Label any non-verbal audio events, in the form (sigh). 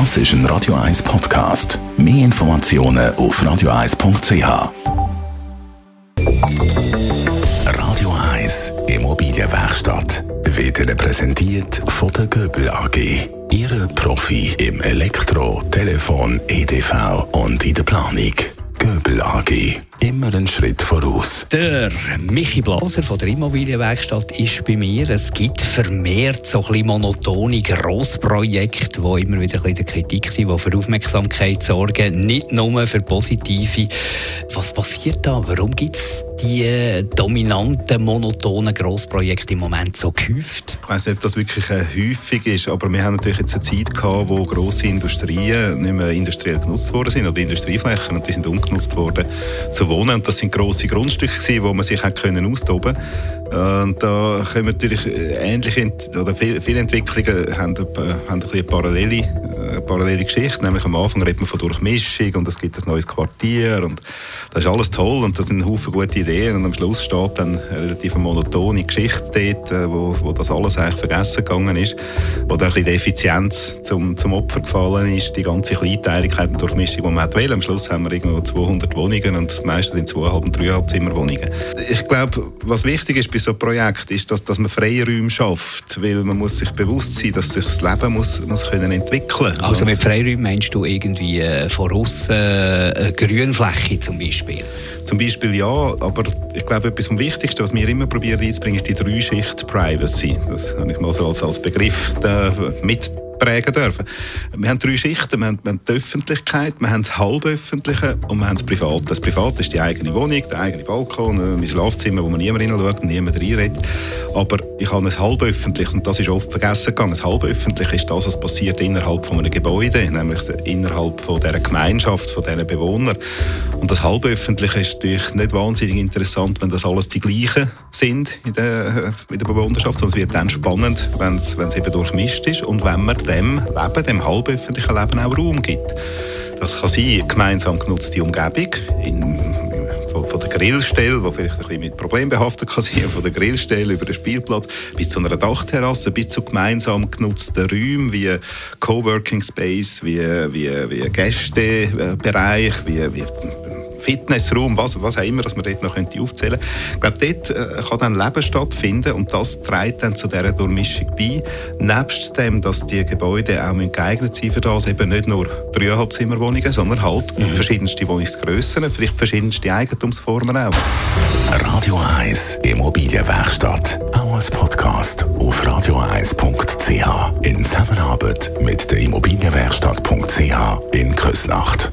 Das ist ein Radio 1 Podcast. Mehr Informationen auf radio1.ch. Radio 1 Immobilienwerkstatt wird Ihnen präsentiert von der Göbel AG. Ihre Profi im Elektro, Telefon, EDV und in der Planung. Göbel AG. Immer einen Schritt voraus. Der Michi Blaser von der Immobilienwerkstatt ist bei mir. Es gibt vermehrt so ein monotone Grossprojekte, die immer wieder ein bisschen der Kritik sind, die für Aufmerksamkeit sorgen, nicht nur für positive. Was passiert da? Warum gibt es die dominanten, monotonen Grossprojekte im Moment so gehäuft? Ich weiß nicht, ob das wirklich äh, häufig ist, aber wir haben natürlich jetzt eine Zeit gehabt, wo grosse Industrien nicht mehr industriell genutzt worden sind, oder Industrieflächen, und die sind umgenutzt worden zu wohnen. Und das sind grosse Grundstücke gewesen, wo man sich hat können austoben und da können natürlich äh, ähnliche oder viele Entwicklungen haben, haben ein bisschen parallele, parallele Geschichte. Nämlich am Anfang redet man von Durchmischung und es gibt ein neues Quartier und das ist alles toll und das sind Haufen gute Ideen und am Schluss steht dann eine relativ monotone Geschichte dort, äh, wo, wo das alles eigentlich vergessen gegangen ist, wo dann ein bisschen die Effizienz zum, zum Opfer gefallen ist, die ganze Kleinteiligkeit und Durchmischung, die man will. Am Schluss haben wir irgendwo 200 Wohnungen und meistens sind zweieinhalb und dreieinhalb Zimmerwohnungen. Ich glaube, was wichtig ist bei so einem Projekt, ist, dass, dass man freie Räume schafft, weil man muss sich bewusst sein, dass sich das Leben muss, muss können entwickeln. Also mit Freiräumen meinst du irgendwie äh, von außen äh, Grünfläche zum Beispiel? Zum Beispiel ja, aber ich glaube, etwas vom Wichtigsten, was wir immer probieren einzubringen, ist die Dreischicht-Privacy. Das habe ich mal so als, als Begriff mit prägen dürfen. Wir haben drei Schichten. Wir haben, wir haben die Öffentlichkeit, wir haben das Halböffentliche und wir haben das Private. Das Private ist die eigene Wohnung, der eigene Balkon, äh, mein Schlafzimmer, wo man niemand reinschaut und niemand reinredet. Aber ich habe ein Halböffentliches und das ist oft vergessen gegangen. Das Halböffentliche ist das, was passiert innerhalb von einem Gebäude, nämlich innerhalb von dieser Gemeinschaft, von diesen Bewohnern. Und das Halböffentliche ist natürlich nicht wahnsinnig interessant, wenn das alles die gleichen sind in der, in der Bewohnerschaft, sondern es wird dann spannend, wenn es, wenn es eben durchmischt ist und wenn man dem Leben, dem halböffentlichen Leben auch Raum gibt. Das kann sein, gemeinsam genutzte Umgebung, in, von, der Grillstelle, die vielleicht ein bisschen mit Problemen behaftet kann sein, (laughs) von der Grillstelle über den Spielplatz bis zu einer Dachterrasse, bis zu gemeinsam genutzten Räumen wie Coworking Space, wie, wie, wie Gästebereich, wie, wie Fitnessraum, was, was auch immer, dass man dort noch könnte aufzählen könnte. Ich glaube, dort äh, kann dann Leben stattfinden und das trägt dann zu dieser Durchmischung bei. Nebst dem, dass die Gebäude auch geeignet sind für das, eben nicht nur dreieinhalb Zimmerwohnungen, sondern halt mhm. verschiedenste Wohnungsgrössen, vielleicht verschiedenste Eigentumsformen auch. Radio 1 Immobilienwerkstatt, auch als Podcast auf radio1.ch in Zusammenarbeit mit der Immobilienwerkstatt.ch in Küsnacht.